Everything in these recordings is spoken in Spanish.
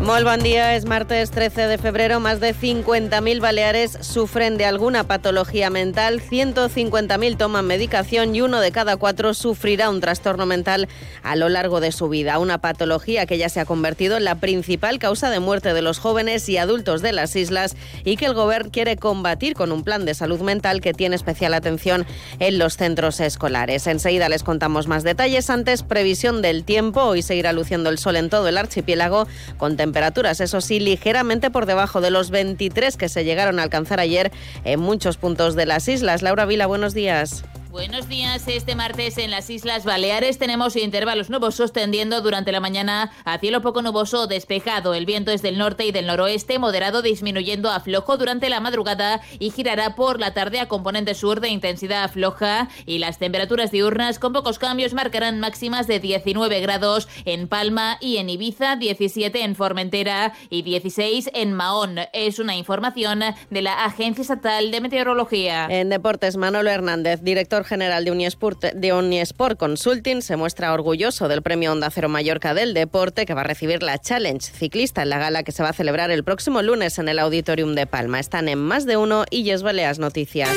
Muy buen día, es martes 13 de febrero. Más de 50.000 baleares sufren de alguna patología mental, 150.000 toman medicación y uno de cada cuatro sufrirá un trastorno mental a lo largo de su vida. Una patología que ya se ha convertido en la principal causa de muerte de los jóvenes y adultos de las islas y que el Gobierno quiere combatir con un plan de salud mental que tiene especial atención en los centros escolares. Enseguida les contamos más detalles. Antes, previsión del tiempo. Hoy seguirá luciendo el sol en todo el archipiélago con temperaturas, eso sí, ligeramente por debajo de los 23 que se llegaron a alcanzar ayer en muchos puntos de las islas. Laura Vila, buenos días. Buenos días. Este martes en las Islas Baleares tenemos intervalos nubosos tendiendo durante la mañana a cielo poco nuboso despejado. El viento es del norte y del noroeste, moderado disminuyendo a flojo durante la madrugada y girará por la tarde a componente sur de intensidad floja y las temperaturas diurnas con pocos cambios marcarán máximas de 19 grados en Palma y en Ibiza, 17 en Formentera y 16 en Mahón. Es una información de la Agencia Estatal de Meteorología. En deportes, Manolo Hernández, director general de Unisport, Consulting se muestra orgulloso del premio Onda Cero Mallorca del Deporte que va a recibir la Challenge Ciclista en la gala que se va a celebrar el próximo lunes en el Auditorium de Palma. Están en más de uno y Yes Baleas Noticias.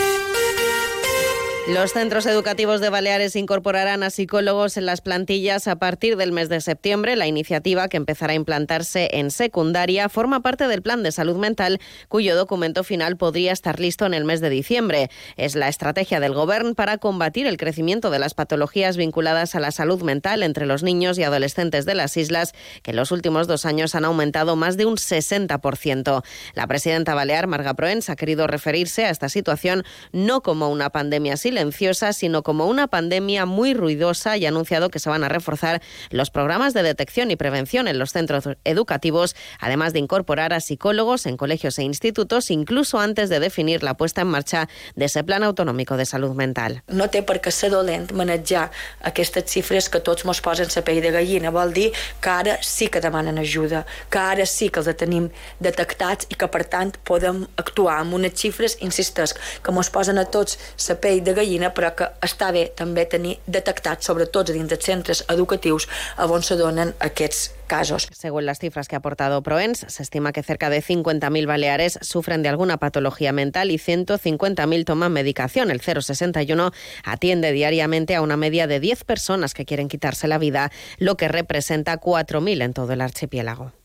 Los centros educativos de Baleares incorporarán a psicólogos en las plantillas a partir del mes de septiembre. La iniciativa, que empezará a implantarse en secundaria, forma parte del Plan de Salud Mental, cuyo documento final podría estar listo en el mes de diciembre. Es la estrategia del Gobierno para combatir el crecimiento de las patologías vinculadas a la salud mental entre los niños y adolescentes de las islas, que en los últimos dos años han aumentado más de un 60%. La presidenta balear, Marga Proens, ha querido referirse a esta situación no como una pandemia silenciosa, sino como una pandemia muy ruidosa y ha anunciado que se van a reforzar los programas de detección y prevención en los centros educativos, además de incorporar a psicólogos en colegios e institutos, incluso antes de definir la puesta en marcha de ese Plan Autonòmic de Salut Mental. No té per què ser dolent manejar aquestes xifres que tots mos posen la pell de gallina. Vol dir que ara sí que demanen ajuda, que ara sí que els tenim detectats i que, per tant, podem actuar amb unes xifres, insistesc, que mos posen a tots la pell de gallina, però que està bé també tenir detectats, sobretot dins dels centres educatius, on se donen aquests casos. Según las cifras que ha aportado Proens, se estima que cerca de 50.000 baleares sufren de alguna patología mental y 150.000 toman medicación. El 061 atiende diariamente a una media de 10 personas que quieren quitarse la vida, lo que representa 4.000 en todo el archipiélago.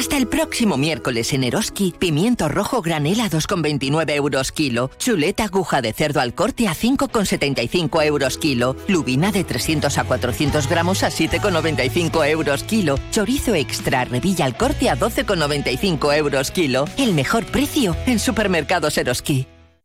Hasta el próximo miércoles en Eroski, pimiento rojo granel a 2,29 euros kilo, chuleta aguja de cerdo al corte a 5,75 euros kilo, lubina de 300 a 400 gramos a 7,95 euros kilo, chorizo extra revilla al corte a 12,95 euros kilo. El mejor precio en supermercados Eroski.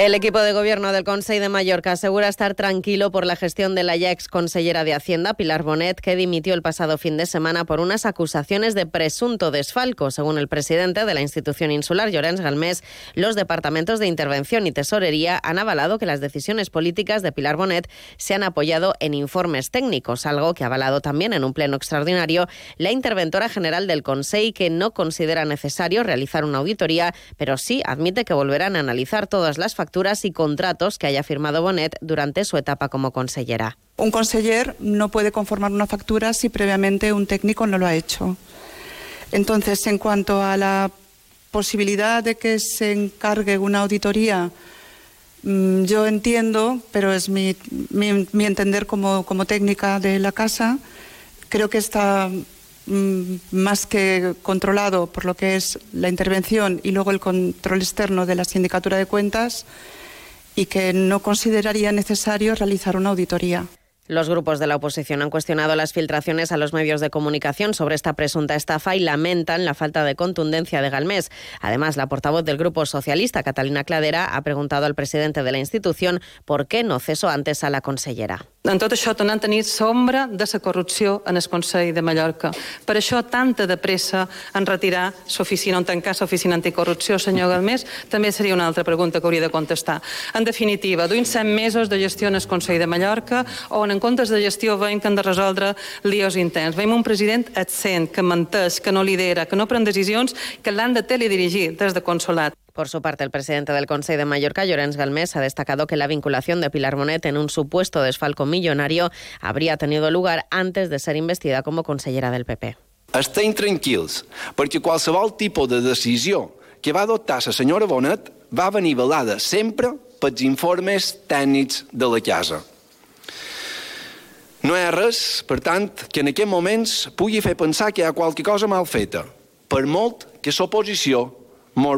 El equipo de gobierno del Consejo de Mallorca asegura estar tranquilo por la gestión de la ya ex consellera de Hacienda, Pilar Bonet, que dimitió el pasado fin de semana por unas acusaciones de presunto desfalco. Según el presidente de la institución insular, Llorens Galmés, los departamentos de intervención y tesorería han avalado que las decisiones políticas de Pilar Bonet se han apoyado en informes técnicos, algo que ha avalado también en un pleno extraordinario la interventora general del Consejo, que no considera necesario realizar una auditoría, pero sí admite que volverán a analizar todas las facturas y contratos que haya firmado Bonet durante su etapa como consellera. Un conseller no puede conformar una factura si previamente un técnico no lo ha hecho. Entonces, en cuanto a la posibilidad de que se encargue una auditoría, mm, yo entiendo, pero es mi, entender como, como, técnica de la casa, creo que está más que controlado por lo que es la intervención y luego el control externo de la sindicatura de cuentas y que no consideraría necesario realizar una auditoría. Los grupos de la oposición han cuestionado las filtraciones a los medios de comunicación sobre esta presunta estafa y lamentan la falta de contundencia de Galmés. Además, la portavoz del Grupo Socialista, Catalina Cladera, ha preguntado al presidente de la institución por qué no cesó antes a la consellera. En tot això tornem a tenir sombra de la corrupció en el Consell de Mallorca. Per això tanta de pressa en retirar l'oficina, en tancar l'oficina anticorrupció, senyor Galmés, també seria una altra pregunta que hauria de contestar. En definitiva, duim set mesos de gestió en el Consell de Mallorca on en comptes de gestió veiem que han de resoldre líos interns. Veiem un president absent, que menteix, que no lidera, que no pren decisions, que l'han de teledirigir des de consolat. Por su parte, el presidente del Consejo de Mallorca, Llorens Galmés, ha destacado que la vinculación de Pilar Monet en un supuesto desfalco millonario habría tenido lugar antes de ser investida como consellera del PP. Estem tranquils, perquè qualsevol tipus de decisió que va adoptar la senyora Bonet va venir velada sempre pels informes tècnics de la casa. No hi ha res, per tant, que en aquests moments pugui fer pensar que hi ha qualque cosa mal feta, per molt que l'oposició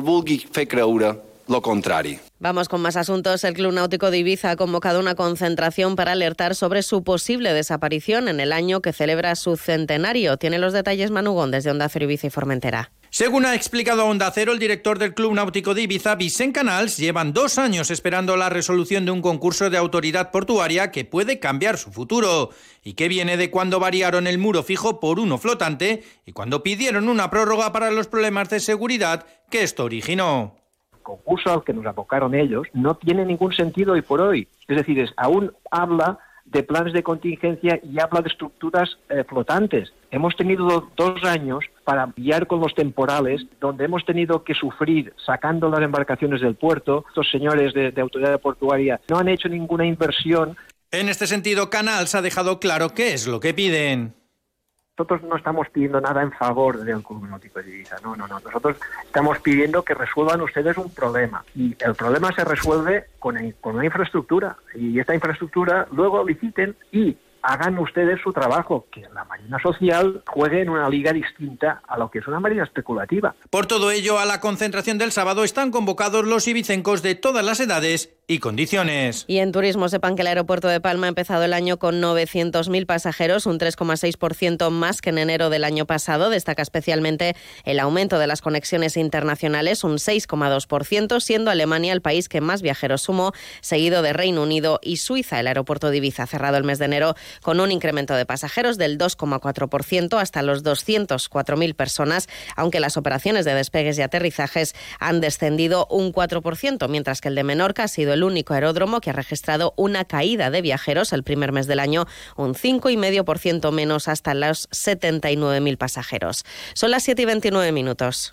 vulgui fer creure lo contrario. Vamos con más asuntos. El Club Náutico de Ibiza ha convocado una concentración para alertar sobre su posible desaparición en el año que celebra su centenario. Tiene los detalles Manugón desde Onda Cero Ibiza y Formentera. Según ha explicado Onda Cero el director del Club Náutico de Ibiza, Vicente Canals, llevan dos años esperando la resolución de un concurso de autoridad portuaria que puede cambiar su futuro y que viene de cuando variaron el muro fijo por uno flotante y cuando pidieron una prórroga para los problemas de seguridad que esto originó concurso al que nos abocaron ellos no tiene ningún sentido hoy por hoy. Es decir, es, aún habla de planes de contingencia y habla de estructuras eh, flotantes. Hemos tenido dos años para guiar con los temporales, donde hemos tenido que sufrir sacando las embarcaciones del puerto. Estos señores de, de autoridad portuaria no han hecho ninguna inversión. En este sentido, Canals ha dejado claro qué es lo que piden nosotros no estamos pidiendo nada en favor del Club Náutico de Ibiza, no, no, no. Nosotros estamos pidiendo que resuelvan ustedes un problema y el problema se resuelve con, con una infraestructura y esta infraestructura luego liciten y hagan ustedes su trabajo, que la Marina Social juegue en una liga distinta a lo que es una Marina especulativa. Por todo ello, a la concentración del sábado están convocados los ibicencos de todas las edades y condiciones. Y en turismo sepan que el aeropuerto de Palma ha empezado el año con 900.000 pasajeros, un 3,6% más que en enero del año pasado. Destaca especialmente el aumento de las conexiones internacionales, un 6,2%, siendo Alemania el país que más viajeros sumó, seguido de Reino Unido y Suiza. El aeropuerto de Ibiza cerrado el mes de enero con un incremento de pasajeros del 2,4% hasta los 204.000 personas, aunque las operaciones de despegues y aterrizajes han descendido un 4%, mientras que el de Menorca ha sido el único aeródromo que ha registrado una caída de viajeros el primer mes del año, un 5,5% menos hasta los 79.000 pasajeros. Son las 7 y 29 minutos.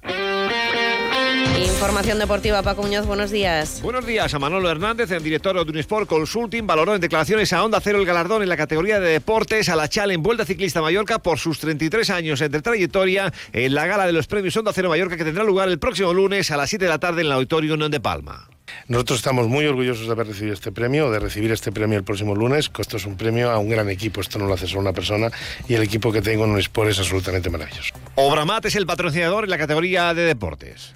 Información deportiva, Paco Muñoz, buenos días. Buenos días a Manolo Hernández, el director de Unisport Consulting, valoró en declaraciones a Onda Cero el galardón en la categoría de deportes a la Chal en Vuelta Ciclista Mallorca por sus 33 años de trayectoria en la gala de los premios Onda Cero Mallorca que tendrá lugar el próximo lunes a las 7 de la tarde en el Auditorio de Palma. Nosotros estamos muy orgullosos de haber recibido este premio, de recibir este premio el próximo lunes. Esto es un premio a un gran equipo, esto no lo hace solo una persona y el equipo que tengo en Unisport es absolutamente maravilloso. Obramat es el patrocinador en la categoría de deportes.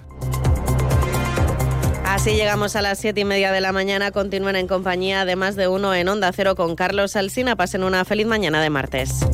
Así llegamos a las siete y media de la mañana. Continúen en compañía de más de uno en Onda Cero con Carlos Alsina. Pasen una feliz mañana de martes.